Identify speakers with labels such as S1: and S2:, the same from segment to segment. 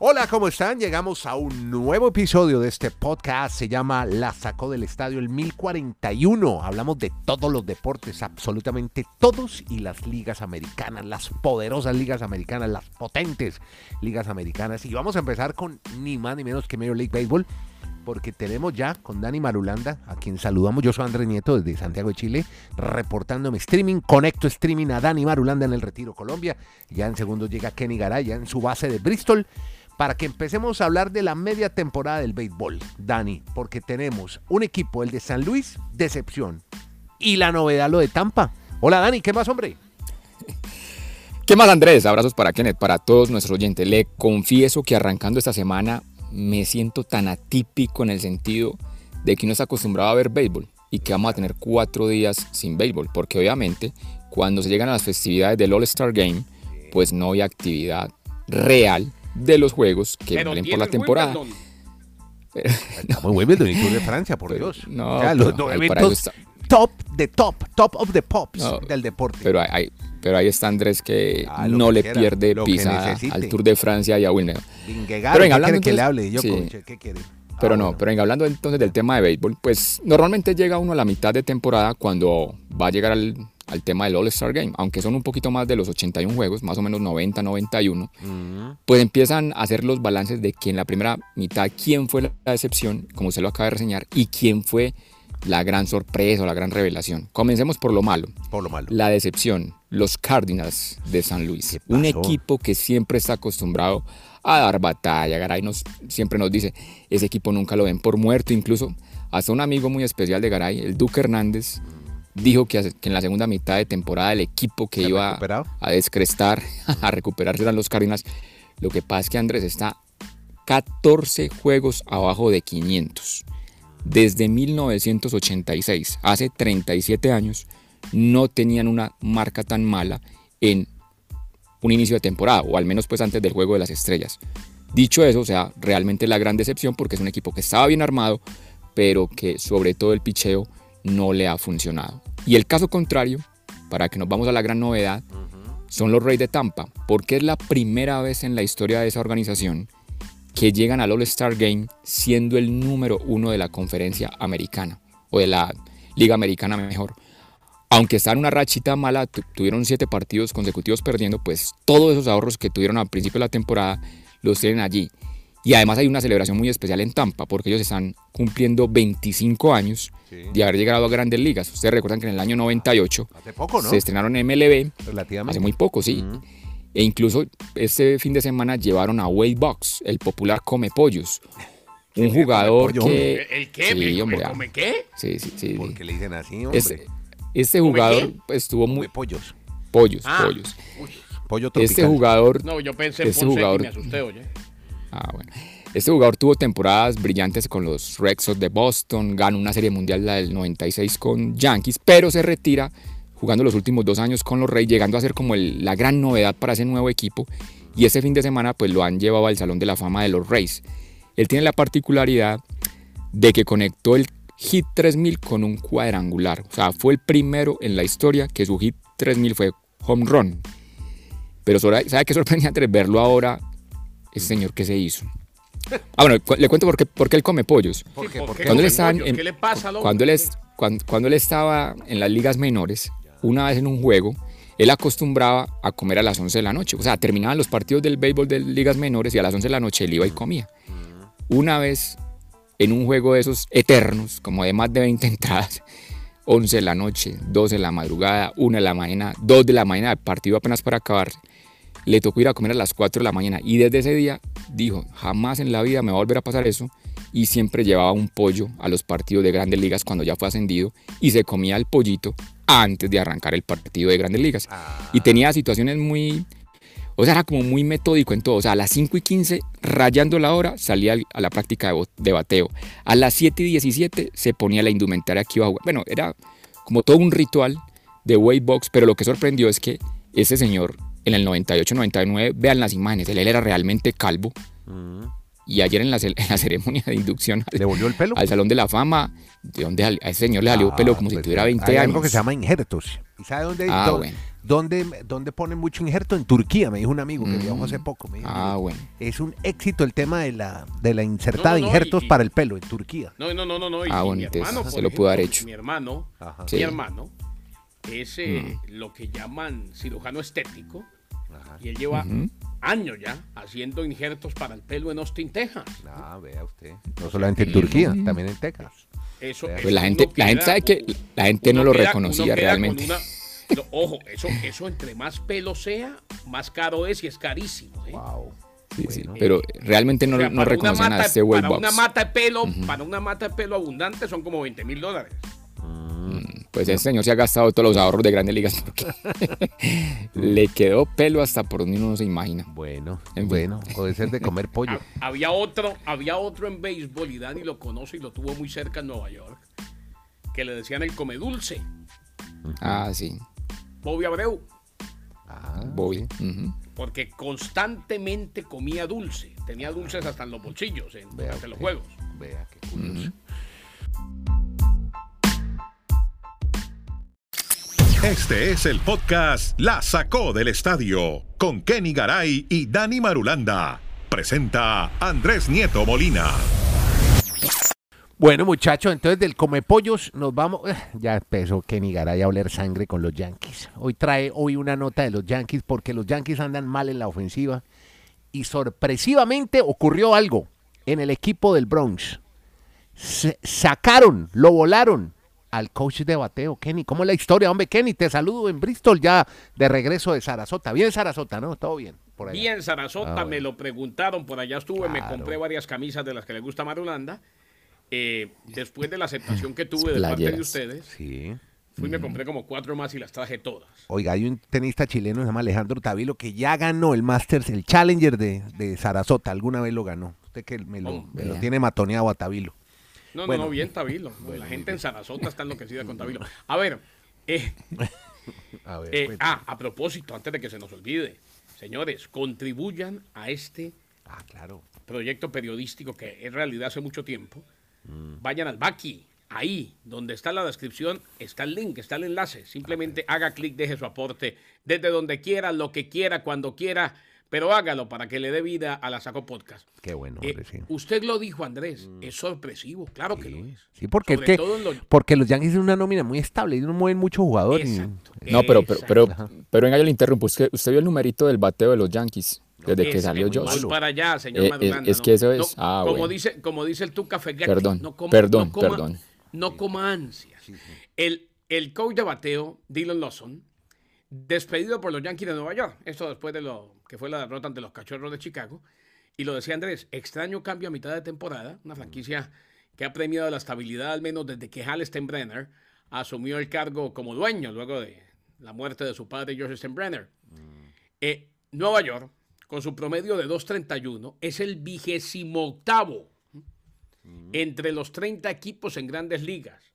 S1: Hola, ¿cómo están? Llegamos a un nuevo episodio de este podcast. Se llama La Sacó del Estadio el 1041. Hablamos de todos los deportes, absolutamente todos, y las ligas americanas, las poderosas ligas americanas, las potentes ligas americanas. Y vamos a empezar con ni más ni menos que Major League Baseball, porque tenemos ya con Dani Marulanda, a quien saludamos. Yo soy Andrés Nieto desde Santiago de Chile, reportándome streaming. Conecto streaming a Dani Marulanda en el Retiro Colombia. Ya en segundo llega Kenny Garay, ya en su base de Bristol para que empecemos a hablar de la media temporada del béisbol, Dani, porque tenemos un equipo, el de San Luis, decepción, y la novedad, lo de Tampa. Hola Dani, ¿qué más, hombre?
S2: ¿Qué más, Andrés? Abrazos para Kenneth, para todos nuestros oyentes. Le confieso que arrancando esta semana me siento tan atípico en el sentido de que no está acostumbrado a ver béisbol y que vamos a tener cuatro días sin béisbol, porque obviamente cuando se llegan a las festividades del All-Star Game, pues no hay actividad real de los juegos que valen por la temporada.
S1: Estamos Wimbledon y Tour de Francia, por Dios.
S2: No, los
S1: top de top, top of the pops del deporte.
S2: Pero hay, pero ahí está Andrés que ah, no le pierde pisa al Tour de Francia y a Wimbledon.
S1: Pero venga, hablando que le hable, yo ¿qué quiere?
S2: Pero no, pero venga, hablando entonces del tema de béisbol, pues normalmente llega uno a la mitad de temporada cuando va a llegar al al tema del All-Star Game, aunque son un poquito más de los 81 juegos, más o menos 90, 91, pues empiezan a hacer los balances de que en la primera mitad quién fue la decepción, como usted lo acaba de reseñar, y quién fue la gran sorpresa o la gran revelación. Comencemos por lo malo.
S1: Por lo malo.
S2: La decepción, los Cardinals de San Luis. Un equipo que siempre está acostumbrado a dar batalla. Garay nos, siempre nos dice, ese equipo nunca lo ven por muerto. Incluso hasta un amigo muy especial de Garay, el Duque Hernández, dijo que, en la segunda mitad de temporada el equipo que iba a descrestar, a recuperarse eran los Cardinals. Lo que pasa es que Andrés está 14 juegos abajo de 500. Desde 1986, hace 37 años, no tenían una marca tan mala en un inicio de temporada, o al menos pues antes del juego de las estrellas. Dicho eso, o sea, realmente la gran decepción porque es un equipo que estaba bien armado, pero que sobre todo el picheo no le ha funcionado. Y el caso contrario, para que nos vamos a la gran novedad, son los Reyes de Tampa, porque es la primera vez en la historia de esa organización que llegan al All-Star Game siendo el número uno de la conferencia americana, o de la Liga Americana mejor. Aunque están en una rachita mala, tuvieron siete partidos consecutivos perdiendo, pues todos esos ahorros que tuvieron al principio de la temporada los tienen allí. Y además hay una celebración muy especial en Tampa porque ellos están cumpliendo 25 años de haber llegado a grandes ligas. Ustedes recuerdan que en el año 98 se estrenaron en MLB. Hace muy poco, sí. E incluso este fin de semana llevaron a Wade Box, el popular Come Pollos. Un jugador que...
S1: ¿El qué? Sí, hombre, ¿Come qué?
S2: Sí, sí, sí.
S1: ¿Por qué le dicen así, hombre?
S2: Este, este jugador estuvo muy...
S1: pollos.
S2: Pollos, ah, pollos.
S1: Pollo
S2: tropical. Este jugador...
S3: No, yo pensé en este jugador, me asusté, oye.
S2: Ah. Este jugador tuvo temporadas brillantes con los Red Sox de Boston, ganó una serie mundial la del 96 con Yankees, pero se retira jugando los últimos dos años con los Reyes, llegando a ser como la gran novedad para ese nuevo equipo. Y ese fin de semana pues lo han llevado al Salón de la Fama de los Reyes. Él tiene la particularidad de que conectó el hit 3000 con un cuadrangular. O sea, fue el primero en la historia que su hit 3000 fue home run. Pero ¿sabe qué sorprendente verlo ahora ese señor que se hizo. Ah, bueno, le cuento por qué, por qué él come pollos.
S3: ¿Por qué?
S2: cuando, él ¿Qué le pasa, cuando, él cuando, él estaba en las ligas menores, una vez en un juego, él acostumbraba a comer a las 11 de la noche. O sea, terminaban los partidos del béisbol de ligas menores y a las 11 de la noche él iba y comía. Una vez en un juego de esos eternos, como de más de 20 entradas, 11 de la noche, 12 de la madrugada, 1 de la mañana, 2 de la mañana, el partido apenas para acabar, le tocó ir a comer a las 4 de la mañana y desde ese día dijo, jamás en la vida me va a volver a pasar eso y siempre llevaba un pollo a los partidos de grandes ligas cuando ya fue ascendido y se comía el pollito antes de arrancar el partido de grandes ligas. Ah. Y tenía situaciones muy... O sea, era como muy metódico en todo. O sea, a las 5 y 15, rayando la hora, salía a la práctica de, bateo. A las 7 y 17 se ponía la indumentaria que iba a jugar. Bueno, era como todo un ritual de weight box, pero lo que sorprendió es que ese señor en el 98-99, vean las imágenes, él era realmente calvo. Y ayer en la, ceremonia de inducción
S1: ¿Le volvió el pelo?
S2: al Salón de la Fama, de donde a ese señor le salió pelo como si pues, tuviera 20
S1: hay
S2: años.
S1: algo que se llama injertos. ¿Y sabe dónde,
S2: ah,
S1: dónde, dónde, ponen mucho injerto? En Turquía, me dijo un amigo que mm. viajó hace poco.
S2: ah, bueno.
S1: Es un éxito el tema de la, de la insertada de injertos para el pelo en Turquía.
S3: No, no, no, no. no
S2: ah, bueno, hermano, se lo pudo haber hecho.
S3: Mi hermano, mi hermano, es mm. lo que llaman cirujano estético. Y él lleva años ya haciendo injertos para el pelo en Austin, Texas.
S1: Ah, vea usted. No solamente en Turquía, también en Texas.
S2: Eso, pues la gente, la gente sabe que la gente no lo reconocía realmente.
S3: ojo, eso, eso entre más pelo sea, más caro es y es carísimo. ¿eh?
S1: Wow.
S2: Sí, sí, pero realmente no, no reconocen a este
S3: Para una mata de pelo, para una mata de pelo abundante son como 20 mil dólares.
S2: Pues ese señor se ha gastado todos los ahorros de grandes ligas porque le quedó pelo hasta por donde uno no se imagina.
S1: Bueno, bueno, puede ser de comer pollo.
S3: había otro, había otro en béisbol y Dani lo conoce y lo tuvo muy cerca en Nueva York, que le decían el come dulce.
S2: Ah, sí.
S3: Bobby Abreu.
S2: Ah, Bobby.
S3: Porque constantemente comía dulce. Tenía dulces hasta en los bolsillos en, durante los juegos.
S1: Vea qué curioso.
S4: Este es el podcast La Sacó del Estadio con Kenny Garay y Dani Marulanda. Presenta Andrés Nieto Molina.
S1: Bueno, muchachos, entonces del come pollos nos vamos. Eh, ya empezó Kenny Garay a oler sangre con los Yankees. Hoy trae hoy una nota de los Yankees porque los Yankees andan mal en la ofensiva y sorpresivamente ocurrió algo en el equipo del Bronx. Sacaron, lo volaron al coach de bateo, Kenny. ¿Cómo es la historia? Hombre, Kenny, te saludo en Bristol ya de regreso de Sarasota. Bien Sarasota, ¿no? Todo bien.
S3: Por Bien Sarasota, ah, me lo preguntaron, por allá estuve, me compré varias camisas de las que le gusta a Marulanda. Eh, después de la aceptación que tuve de parte de ustedes,
S1: sí.
S3: fui y me compré como cuatro más y las traje todas.
S1: Oiga, hay un tenista chileno, se llama Alejandro Tavilo, que ya ganó el Masters, el Challenger de, de Sarasota. Alguna vez lo ganó. Usted que me lo, me lo tiene matoneado a Tavilo.
S3: No, no, no, bien Tabilo. la gente en Sarasota está enloquecida con Tabilo. A ver, eh, eh, ah, a propósito, antes de que se nos olvide, señores, contribuyan a este
S1: ah, claro.
S3: proyecto periodístico que en realidad hace mucho tiempo. Mm. Vayan al Baki, ahí donde está la descripción, está el link, está el enlace. Simplemente haga clic, deje su aporte desde donde quiera, lo que quiera, cuando quiera pero hágalo para que le dé vida a la Saco Podcast.
S1: Qué bueno,
S3: eh, Usted lo dijo, Andrés, mm. es sorpresivo, claro que lo es.
S1: Sí, porque, porque los Yankees tienen una nómina muy estable y no mueven muchos jugadores.
S2: no, pero, pero, pero, pero venga, yo le interrumpo. Usted, usted vio el numerito del bateo de los Yankees desde que salió Josh.
S3: para allá, señor eh,
S2: es, que eso es. ah,
S3: como, dice, como dice el Tuca
S2: Perdón, no perdón,
S3: coma,
S2: perdón.
S3: No coma ansias. El, el coach de bateo, Dylan Lawson, despedido por los Yankees de Nueva York. Esto después de lo que fue la derrota ante los Cachorros de Chicago. Y lo decía Andrés, extraño cambio a mitad de temporada, una franquicia que ha premiado la estabilidad al menos desde que Hal Steinbrenner asumió el cargo como dueño luego de la muerte de su padre George Steinbrenner. Eh, Nueva York, con su promedio de 2.31, es el vigésimo octavo entre los 30 equipos en grandes ligas,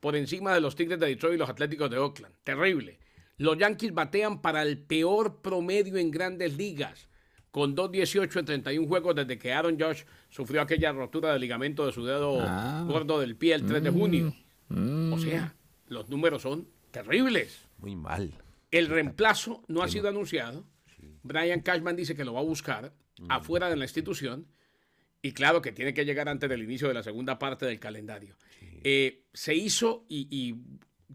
S3: por encima de los Tigres de Detroit y los Atléticos de Oakland. Terrible. Los Yankees batean para el peor promedio en grandes ligas, con 2.18 en 31 juegos desde que Aaron Josh sufrió aquella rotura del ligamento de su dedo ah. gordo del pie el 3 de junio. Mm. O sea, los números son terribles.
S1: Muy mal.
S3: El reemplazo no ha sido anunciado. Brian Cashman dice que lo va a buscar mm. afuera de la institución. Y claro que tiene que llegar antes del inicio de la segunda parte del calendario. Eh, se hizo y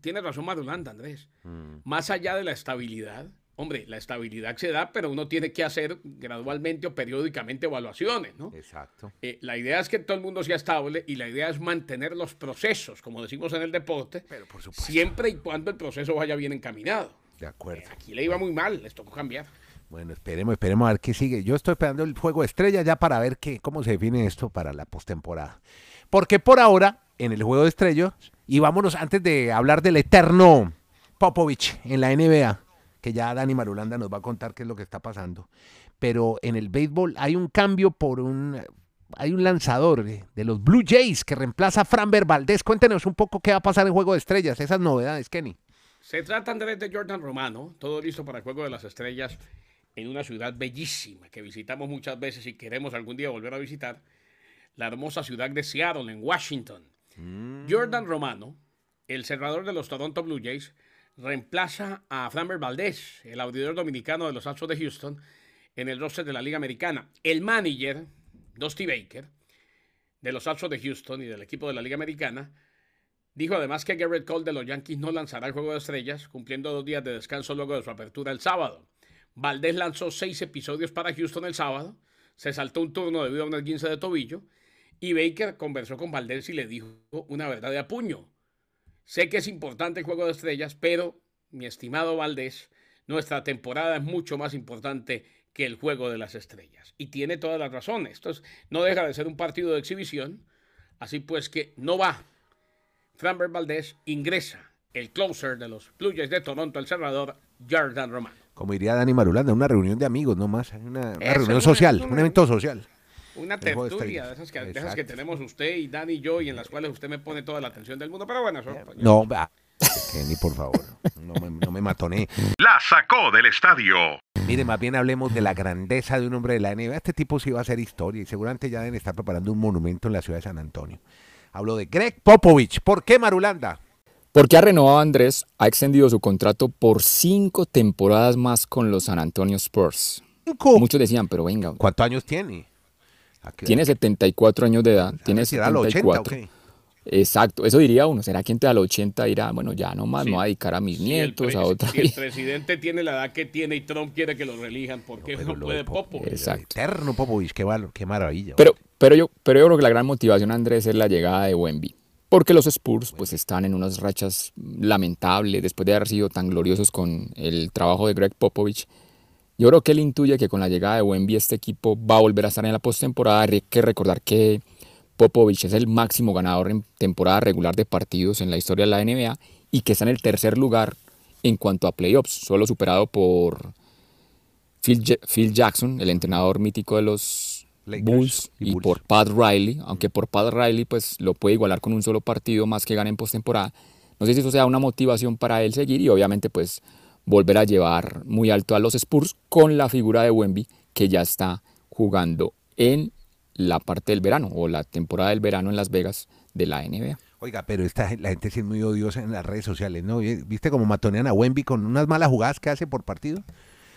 S3: tiene razón Marulanda, Andrés. Mm. Más allá de la estabilidad, hombre, la estabilidad se da, pero uno tiene que hacer gradualmente o periódicamente evaluaciones, ¿no?
S1: Exacto.
S3: Eh, la idea es que todo el mundo sea estable y la idea es mantener los procesos, como decimos en el deporte,
S1: pero por
S3: siempre y cuando el proceso vaya bien encaminado.
S1: De acuerdo.
S3: Eh, aquí le iba muy mal, les tocó cambiar.
S1: Bueno, esperemos, esperemos a ver qué sigue. Yo estoy esperando el juego estrella ya para ver qué, cómo se define esto para la postemporada. Porque por ahora, en el juego de estrellas, y vámonos antes de hablar del eterno Popovich en la NBA, que ya Dani Marulanda nos va a contar qué es lo que está pasando. Pero en el béisbol hay un cambio por un hay un lanzador de los Blue Jays que reemplaza a Framber Valdez. Cuéntenos un poco qué va a pasar en Juego de Estrellas, esas novedades, Kenny.
S3: Se trata, Andrés, de Jordan Romano, todo listo para el Juego de las Estrellas en una ciudad bellísima que visitamos muchas veces y queremos algún día volver a visitar, la hermosa ciudad de Seattle, en Washington. Jordan Romano, el cerrador de los Toronto Blue Jays, reemplaza a Framber Valdez, el audidor dominicano de los Astros de Houston, en el roster de la Liga Americana. El manager, Dusty Baker, de los Astros de Houston y del equipo de la Liga Americana, dijo además que Garrett Cole de los Yankees no lanzará el juego de estrellas, cumpliendo dos días de descanso luego de su apertura el sábado. Valdés lanzó seis episodios para Houston el sábado, se saltó un turno debido a una esguince de tobillo, y Baker conversó con Valdés y le dijo una verdad de apuño. Sé que es importante el juego de estrellas, pero, mi estimado Valdés, nuestra temporada es mucho más importante que el juego de las estrellas. Y tiene todas las razones. Esto no deja de ser un partido de exhibición. Así pues que no va. Framber Valdés ingresa el closer de los Blue Jays de Toronto, el cerrador Jordan Romano.
S1: Como diría Dani Marulanda, una reunión de amigos nomás, una, una reunión social,
S3: una-
S1: un evento social.
S3: Una tertulia de esas, que, de esas
S1: Exacto.
S3: que tenemos usted y Dani y yo y en las cuales usted me pone toda la atención del mundo. Pero bueno, eso... pues,
S1: No, va. Kenny, por favor, no me, no me matoné.
S4: La sacó del estadio.
S1: Mire, más bien hablemos de la grandeza de un hombre de la NBA. Este tipo sí va a hacer historia y seguramente ya deben estar preparando un monumento en la ciudad de San Antonio. Hablo de Greg Popovich. ¿Por qué Marulanda?
S2: Porque ha renovado Andrés, ha extendido su contrato por cinco temporadas más con los San Antonio Spurs.
S1: Cinco.
S2: Muchos decían, pero venga,
S1: ¿Cuántos años tiene? ¿A qué-
S2: tiene 74 años de edad, tiene
S1: ¿Será a los 80 o
S2: 74.
S1: qué?
S2: Exacto, eso diría uno. ¿Será que entre a los 80 dirá, bueno, ya no más,
S3: Sí.
S2: me voy a dedicar a mis
S3: Si
S2: nietos, a otra
S3: si el presidente tiene la edad que tiene y Trump quiere que lo relijan, ¿por qué
S1: Pero
S3: no puede
S1: de Pop-
S3: Popo?
S2: Exacto.
S1: Eterno Popovich, qué, qué maravilla.
S2: Pero, pero, yo, pero yo creo que la gran motivación, Andrés, es la llegada de Wemby. Porque los Spurs pues están en unas rachas lamentables después de haber sido tan gloriosos con el trabajo de Greg Popovich. Yo creo que él intuye que con la llegada de Wemby este equipo va a volver a estar en la postemporada. Hay que recordar que Popovich es el máximo ganador en temporada regular de partidos en la historia de la NBA y que está en el tercer lugar en cuanto a playoffs, solo superado por Phil, Ja- Phil Jackson, el entrenador mítico de los
S1: Lakers
S2: Bulls,
S1: y Bulls.
S2: por Pat Riley, aunque por Pat Riley pues lo puede igualar con un solo partido más que gane en postemporada. No sé si eso sea una motivación para él seguir y obviamente pues volver a llevar muy alto a los Spurs con la figura de Wemby que ya está jugando en la parte del verano o la temporada del verano en Las Vegas de la NBA.
S1: Oiga, pero esta, la gente sí es muy odiosa en las redes sociales, ¿no? ¿Viste cómo matonean a Wemby con unas malas jugadas que hace por partido?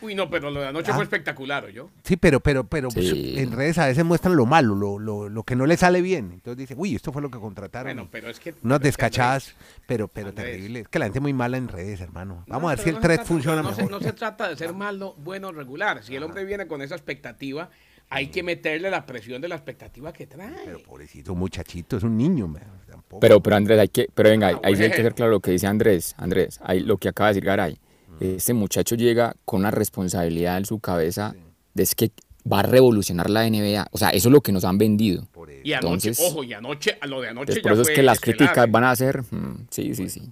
S3: Uy, no, pero lo de anoche
S1: Ah.
S3: fue espectacular, yo.
S1: Sí, pero, pero, pero pues,
S2: Sí.
S1: en redes a veces muestran lo malo, lo, lo, lo que no le sale bien. Entonces dice, uy, esto fue lo que contrataron.
S3: Bueno, pero es que...
S1: Unas
S3: pero es que,
S1: descachadas, pero, pero
S3: Andrés.
S1: terrible. Es que la gente es muy mala en redes, hermano. Vamos
S3: No,
S1: a ver si el
S3: no se
S1: thread
S3: trata-
S1: funciona
S3: no
S1: mejor.
S3: Se, no se trata de ser malo, bueno, regular. Si el hombre viene con esa expectativa, hay que meterle la presión de la expectativa que trae.
S1: Pero pobrecito muchachito, es un niño. man, tampoco.
S2: Pero, pero Andrés, hay que, pero venga,
S3: Ah,
S2: ahí sí hay que
S3: bueno.
S2: ser claro lo que dice Andrés. Andrés, ahí lo que acaba de decir Garay. Este muchacho llega con una responsabilidad en su cabeza de es que va a revolucionar la NBA. O sea, eso es lo que nos han vendido.
S1: Por eso.
S3: y anoche,
S2: entonces-
S3: ojo, y anoche, a lo de anoche ya
S2: por eso es
S3: fue
S2: que las
S3: estelar,
S2: críticas van a ser. mm, sí, sí, sí.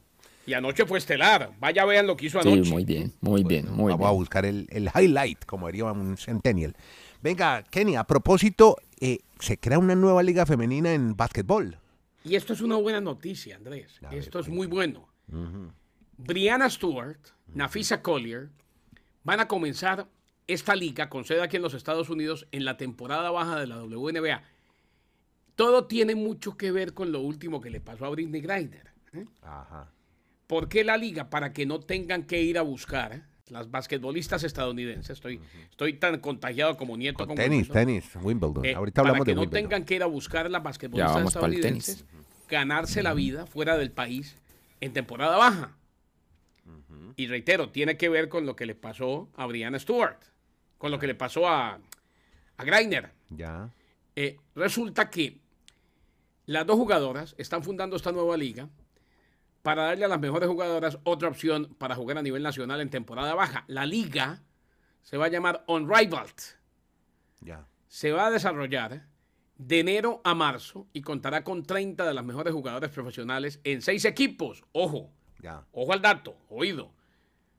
S3: Y anoche fue estelar. Vaya, vean lo que hizo
S2: Sí,
S3: anoche.
S2: muy bien, muy bien, muy
S1: Vamos a buscar el, el highlight, como diría un centennial. Venga, Kenny, a propósito, eh, se crea una nueva liga femenina en básquetbol.
S3: Y esto es una buena noticia, Andrés.
S1: Ver,
S3: esto es muy bueno. Brianna Stewart, Nafisa Collier van a comenzar esta liga con sede aquí en los Estados Unidos en la temporada baja de la WNBA. Todo tiene mucho que ver con lo último que le pasó a Britney Griner. ¿eh?
S1: Ajá.
S3: ¿Por qué la liga? Para que no tengan que ir a buscar ¿eh? las basquetbolistas estadounidenses. Estoy, estoy tan contagiado como nieto.
S1: Con tenis,
S3: Wimbledon.
S1: tenis, Wimbledon.
S3: Eh,
S1: Ahorita
S3: para
S1: hablamos
S3: que
S1: de
S3: no
S1: Wimbledon.
S3: tengan que ir a buscar las basquetbolistas
S2: para
S3: estadounidenses, ganarse la vida fuera del país en temporada baja. Y reitero, tiene que ver con lo que le pasó a Brianna Stewart, con lo que le pasó a, a Greiner.
S1: Ya.
S3: Eh, resulta que las dos jugadoras están fundando esta nueva liga para darle a las mejores jugadoras otra opción para jugar a nivel nacional en temporada baja. La liga se va a llamar Unrivaled
S1: Ya.
S3: se va a desarrollar de enero a marzo y contará con 30 de las mejores jugadoras profesionales en seis equipos. Ojo,
S1: Ya.
S3: ojo al dato, oído.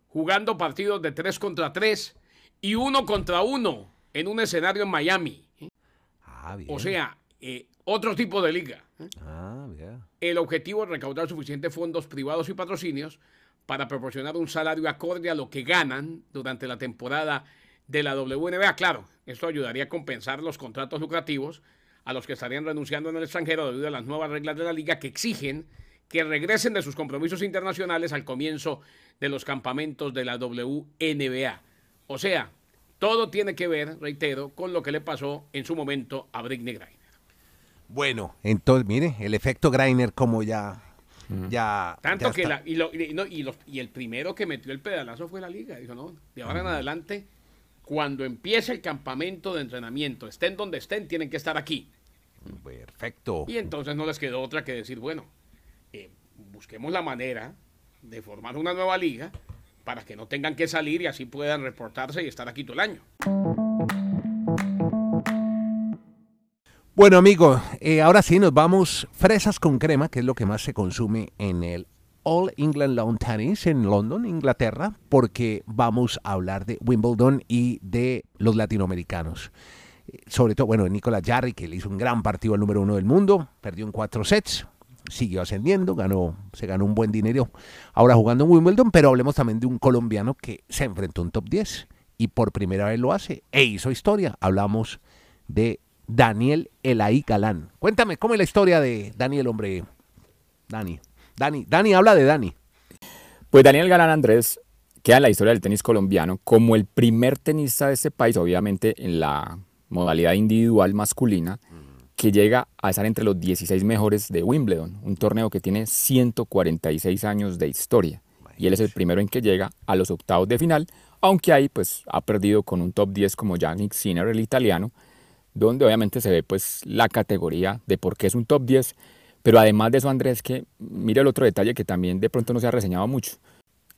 S3: Jugando partidos de 3 contra 3 y 1 contra 1 en un escenario en Miami.
S1: Ah, bien.
S3: O sea, eh, otro tipo de liga. ¿eh?
S1: Ah, bien.
S3: El objetivo es recaudar suficientes fondos privados y patrocinios para proporcionar un salario acorde a lo que ganan durante la temporada de la WNBA. Claro, esto ayudaría a compensar los contratos lucrativos a los que estarían renunciando en el extranjero debido a las nuevas reglas de la liga que exigen que regresen de sus compromisos internacionales al comienzo de los campamentos de la WNBA. O sea, todo tiene que ver, reitero, con lo que le pasó en su momento a Britney Griner.
S1: Bueno, entonces, mire, el efecto Griner como ya... ya
S3: Tanto
S1: ya
S3: que la, y, lo- y no, y los- y el primero que metió el pedalazo fue la liga. Dijo, no, de ahora en adelante, cuando empiece el campamento de entrenamiento, estén donde estén, tienen que estar aquí.
S1: Perfecto.
S3: Y entonces no les quedó otra que decir, bueno, eh, busquemos la manera de formar una nueva liga para que no tengan que salir y así puedan reportarse y estar aquí todo el año.
S1: Bueno, amigo, eh, ahora sí nos vamos fresas con crema, que es lo que más se consume en el All England Lawn Tennis en London, Inglaterra, porque vamos a hablar de Wimbledon y de los latinoamericanos. Eh, Sobre todo, bueno, Nicolás Jarry, que le hizo un gran partido al número uno del mundo, perdió en cuatro sets, siguió ascendiendo, ganó, se ganó un buen dinero ahora jugando en Wimbledon, pero hablemos también de un colombiano que se enfrentó a un top 10 y por primera vez lo hace e hizo historia. Hablamos de Daniel Elaí Galán. Cuéntame, ¿cómo es la historia de Daniel, hombre? Dani. Dani, Dani, habla de Dani.
S2: Pues Daniel Galán Andrés queda en la historia del tenis colombiano como el primer tenista de este país, obviamente en la modalidad individual masculina, que llega a estar entre los 16 mejores de Wimbledon, un torneo que tiene 146 años de historia. Y él es el primero en que llega a los octavos de final, aunque ahí pues ha perdido con un top 10 como Yannick Sinner, el italiano, donde obviamente se ve pues la categoría de por qué es un top 10, pero además de eso Andrés, que mire el otro detalle que también de pronto no se ha reseñado mucho,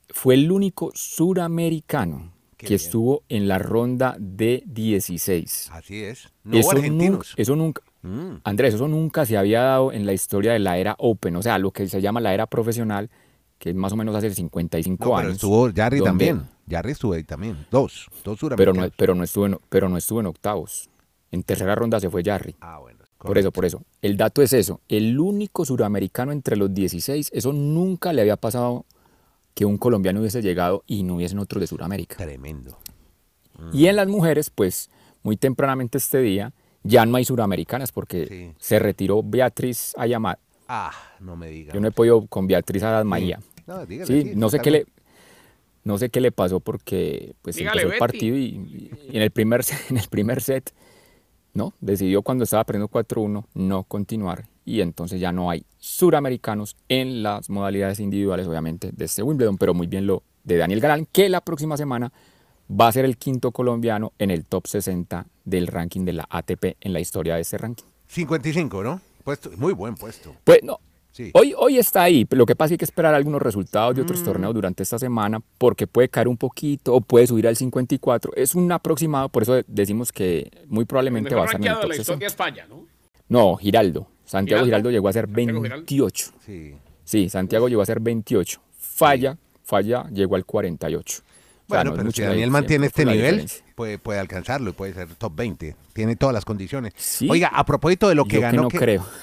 S2: fue el único suramericano
S1: Qué
S2: que
S1: bien.
S2: estuvo en la ronda de 16.
S1: Así es. No
S2: eso,
S1: argentinos.
S2: nunca, eso nunca,
S1: Mm.
S2: Andrés, eso nunca se había dado en la historia de la era Open, o sea, lo que se llama la era profesional, que es más o menos hace 55
S1: No, pero
S2: años.
S1: estuvo Jarry
S2: donde-
S1: también. Jarry estuvo ahí también. Dos. Dos
S2: Pero no,
S1: suramericanos.
S2: pero, no estuvo en, pero no estuvo en octavos. En tercera ronda se fue Jarry.
S1: Ah, bueno.
S2: Por eso, por eso. El dato es eso. El único suramericano entre los 16, eso nunca le había pasado que un colombiano hubiese llegado y no hubiesen otros de Suramérica.
S1: Tremendo.
S2: Y en las mujeres, pues muy tempranamente este día, ya no hay suramericanas porque
S1: Sí.
S2: se retiró Beatriz Ayamar.
S1: Ah, no me diga.
S2: Yo no he podido con Beatriz Aras María.
S1: No, dígale,
S2: Sí,
S1: sí,
S2: no sé qué le no sé qué le pasó porque pues
S3: Dígale,
S2: empezó el partido y, y en el primer set, en el primer set no, decidió cuando estaba perdiendo 4-1 no continuar y entonces ya no hay suramericanos en las modalidades individuales obviamente de este Wimbledon, pero muy bien lo de Daniel Galán que la próxima semana va a ser el quinto colombiano en el top 60 del ranking de la ATP en la historia de este ranking.
S1: 55, ¿no? Puesto, muy buen puesto.
S2: Pues no,
S1: Sí.
S2: Hoy, hoy está ahí, lo que pasa es que hay que esperar algunos resultados de otros
S1: Mm.
S2: torneos durante esta semana porque puede caer un poquito o puede subir al 54. Es un aproximado, por eso decimos que muy probablemente va a estar en el
S3: de
S2: top
S3: la
S2: 60.
S3: historia es Falla, ¿no?
S2: No, Giraldo. Santiago
S3: ¿Giraldo?
S2: Giraldo llegó a ser
S3: Santiago Giraldo.
S2: 28.
S1: Sí.
S2: Sí, Santiago llegó a ser 28. Falla, Falla llegó al 48.
S1: Bueno, pero si Daniel mantiene este nivel, puede, puede alcanzarlo y puede ser top 20. Tiene todas las condiciones.
S2: Sí.
S1: Oiga, a propósito de lo que
S2: Yo
S1: ganó.
S2: que no
S1: que-
S2: creo.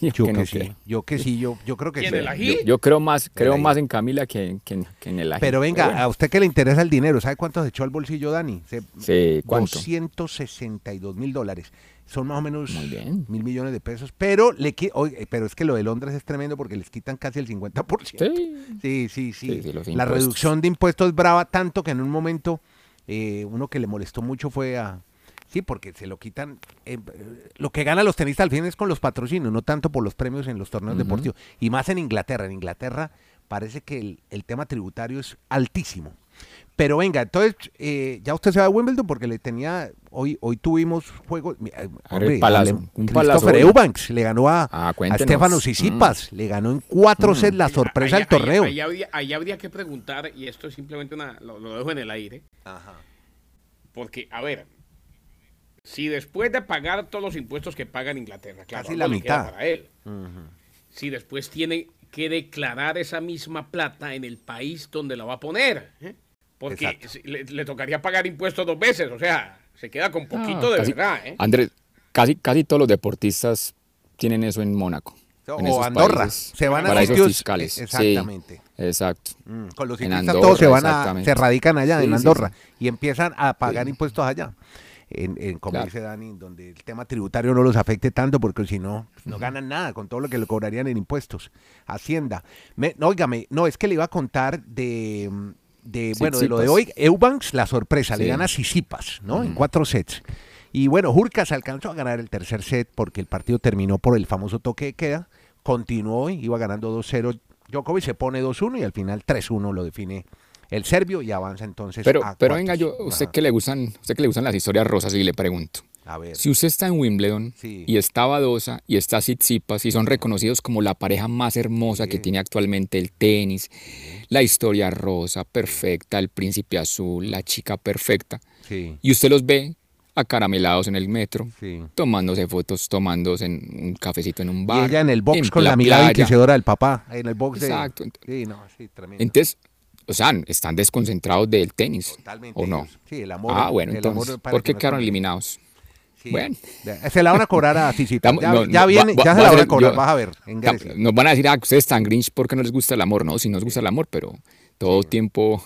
S2: Yo,
S1: Yo
S2: que
S1: que,
S2: no
S1: sí,
S2: creo.
S1: yo que sí, yo, yo creo que
S3: ¿Y en
S1: sí.
S3: el ají?
S2: Yo, yo creo más, creo más en Camila que, que en- que en el ají.
S1: Pero venga,
S2: bueno.
S1: a usted que le interesa el dinero, ¿sabe cuánto se echó al bolsillo Dani? Se-
S2: Sí, ¿cuánto?
S1: 262 mil dólares. Son más o menos mil millones de pesos. Pero le oye, pero es que lo de Londres es tremendo porque les quitan casi el 50%.
S2: Sí.
S1: Sí, sí, sí.
S2: Sí, sí, los
S1: la reducción de impuestos es brava tanto que en un momento eh, uno que le molestó mucho fue a... Sí, porque se lo quitan... eh, eh, lo que ganan los tenistas al fin es con los patrocinios, no tanto por los premios en los torneos deportivos. Y más en Inglaterra. En Inglaterra parece que el, el tema tributario es altísimo. Pero venga, entonces eh, ya usted se va a Wimbledon porque le tenía... Hoy hoy tuvimos juegos... eh,
S2: el palazo,
S1: hablem-
S2: un palazo
S1: Christopher. Eubanks le ganó a,
S2: Ah,
S1: a. Stefano Tsitsipas. Le ganó en cuatro sets la sorpresa del torneo.
S3: Ahí, ahí habría, ahí habría que preguntar, y esto es simplemente una, lo, lo dejo en el aire, porque, a ver, si después de pagar todos los impuestos que paga en Inglaterra, claro,
S1: Casi la mitad.
S3: para él, si después tiene que declarar esa misma plata en el país donde la va a poner, ¿eh? Porque
S1: Exacto.
S3: le, le tocaría pagar impuestos dos veces, o sea, se queda con poquito
S2: Ah,
S3: de
S2: casi-
S3: verdad. ¿eh?
S2: Andrés, casi, casi todos los deportistas tienen eso en Mónaco. en
S1: o
S2: esos
S1: Andorra.
S2: países,
S1: Se van a sitios
S2: fiscales. Sí,
S1: Exactamente.
S2: Exacto.
S1: Mm, con los
S2: En
S1: ciclistas
S2: Andorra,
S1: todos se van a, se radican allá
S2: Sí,
S1: en Andorra
S2: sí.
S1: y empiezan a pagar
S2: Sí.
S1: impuestos allá. En, en- como
S2: Claro.
S1: dice Dani, donde el tema tributario no los afecte tanto porque si no, no ganan nada con todo lo que le cobrarían en impuestos. Hacienda. Me, no, óigame, no, es que le iba a contar de, de bueno, de lo de hoy, Eubanks, la sorpresa, le gana Sisipas, ¿no? En cuatro sets. Y bueno, Jurkas alcanzó a ganar el tercer set porque el partido terminó por el famoso toque de queda. Continuó y iba ganando 2-0. Djokovic se pone 2-1 y al final 3-1 lo define el serbio y avanza entonces
S2: Pero,
S1: a
S2: pero venga, yo, usted
S1: Ajá.
S2: que le gustan, usted que le gustan las historias rosas y le pregunto.
S1: A ver.
S2: Si usted está en Wimbledon
S1: Sí.
S2: y está Badosa y está Tsitsipas y son reconocidos como la pareja más hermosa que tiene actualmente el tenis, la historia rosa perfecta, el príncipe azul, la chica perfecta,
S1: Sí,
S2: y usted los ve acaramelados en el metro, tomándose fotos, tomándose en un cafecito en un
S1: Y
S2: bar.
S1: ella en el box
S2: en
S1: con la, mirada inquisidora del papá. En el box
S2: Exacto.
S1: de... Sí, no, sí, tremendo.
S2: Entonces, o sea, están desconcentrados del tenis.
S1: Totalmente
S2: ¿O no?
S1: Sí, el amor.
S2: Ah, bueno,
S1: el
S2: entonces, ¿por qué quedaron eliminados?
S1: Sí.
S2: Bueno.
S1: Se la van a cobrar a.
S2: Estamos-
S1: Ya,
S2: no,
S1: ya viene,
S2: va-
S1: ya se la van a cobrar,
S2: yo-
S1: vas a ver. en.
S2: Nos van a decir, ah, ustedes están Grinch porque no les gusta el amor. No, si nos gusta el amor, pero todo tiempo,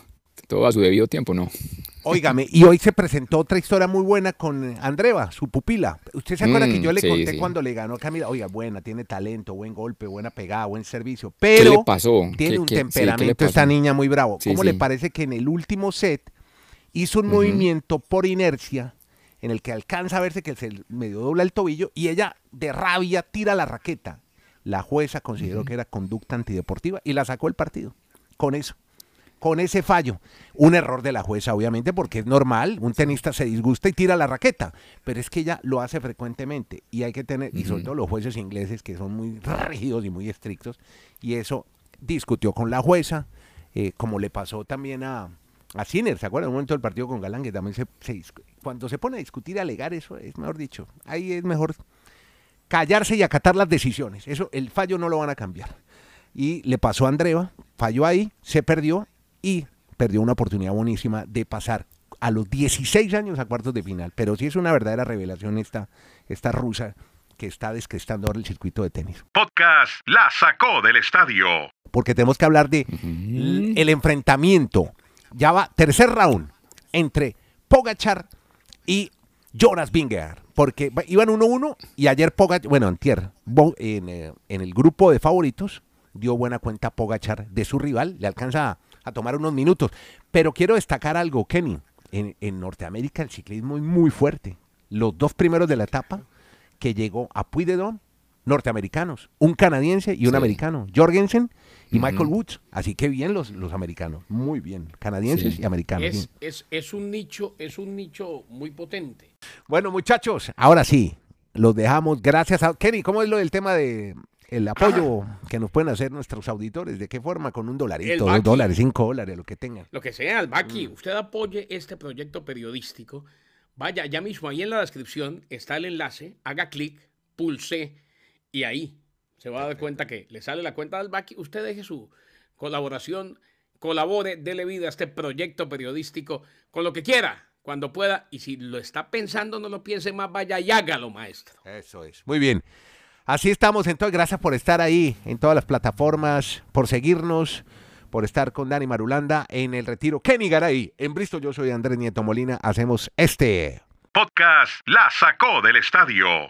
S2: todo a su debido tiempo, no.
S1: Óigame, y hoy se presentó otra historia muy buena con Andreva, su pupila. ¿Usted se acuerda que
S2: Mm,
S1: yo le
S2: sí,
S1: conté
S2: sí.
S1: cuando le ganó a Camila? Oiga, buena, tiene talento, buen golpe, buena pegada, buen servicio.
S2: ¿Qué
S1: Pero
S2: le pasó?
S1: tiene
S2: ¿Qué-
S1: un
S2: qué- ¿qué
S1: temperamento esta niña muy bravo. ¿Cómo le parece que en el último set hizo un movimiento por inercia en el que alcanza a verse que se medio dobla el tobillo y ella de rabia tira la raqueta? La jueza consideró que era conducta antideportiva y la sacó el partido. Con eso con ese fallo. Un error de la jueza, obviamente, porque es normal, un tenista se disgusta y tira la raqueta, pero es que ella lo hace frecuentemente y hay que tener, y sobre todo los jueces ingleses que son muy rígidos y muy estrictos, y eso discutió con la jueza, eh, como le pasó también a, a Sinner, ¿se acuerdan? En un momento del partido con Galán, que también se, se cuando se pone a discutir y alegar, eso es mejor dicho, ahí es mejor callarse y acatar las decisiones, eso, el fallo no lo van a cambiar. Y le pasó a Andreva, falló ahí, se perdió y perdió una oportunidad buenísima de pasar a los 16 años a cuartos de final. Pero sí es una verdadera revelación esta, esta rusa que está descrestando ahora el circuito de tenis.
S4: Podcast La sacó del estadio.
S1: Porque tenemos que hablar de el enfrentamiento. Ya va, tercer round entre Pogachar y Jonas Vingegaard. Porque iban 1-1 y ayer Pogachar, bueno, antier, en, eh, en el grupo de favoritos, dio buena cuenta Pogachar de su rival, le alcanza a, a tomar unos minutos. Pero quiero destacar algo, Kenny. En, en Norteamérica el ciclismo es muy fuerte. Los dos primeros de la etapa que llegó a Puy de Dom, norteamericanos, un canadiense y un
S2: Sí.
S1: americano, Jorgensen y. Michael Woods. Así que bien los, los americanos, muy bien, canadienses
S2: Sí.
S1: y americanos.
S3: Es, es, es un nicho, es un nicho muy potente.
S1: Bueno, muchachos, ahora sí, los dejamos. Gracias a Kenny. ¿Cómo es lo del tema de el apoyo que nos pueden hacer nuestros auditores? ¿De qué forma? Con un dolarito, dos dólares, cinco dólares, lo que tengan.
S3: Lo que sea, el Baki, usted apoye este proyecto periodístico. Vaya, ya mismo ahí en la descripción está el enlace, haga clic, pulse y ahí se va a dar cuenta que le sale la cuenta del Baki. Usted deje su colaboración, colabore, dele vida a este proyecto periodístico con lo que quiera, cuando pueda. Y si lo está pensando, no lo piense más, vaya y hágalo, maestro.
S1: Eso es. Muy bien. Así estamos, entonces, gracias por estar ahí en todas las plataformas, por seguirnos, por estar con Dani Marulanda en el retiro. Kenny Garay, en Bristol, yo soy Andrés Nieto Molina, hacemos este
S4: Podcast La sacó del estadio.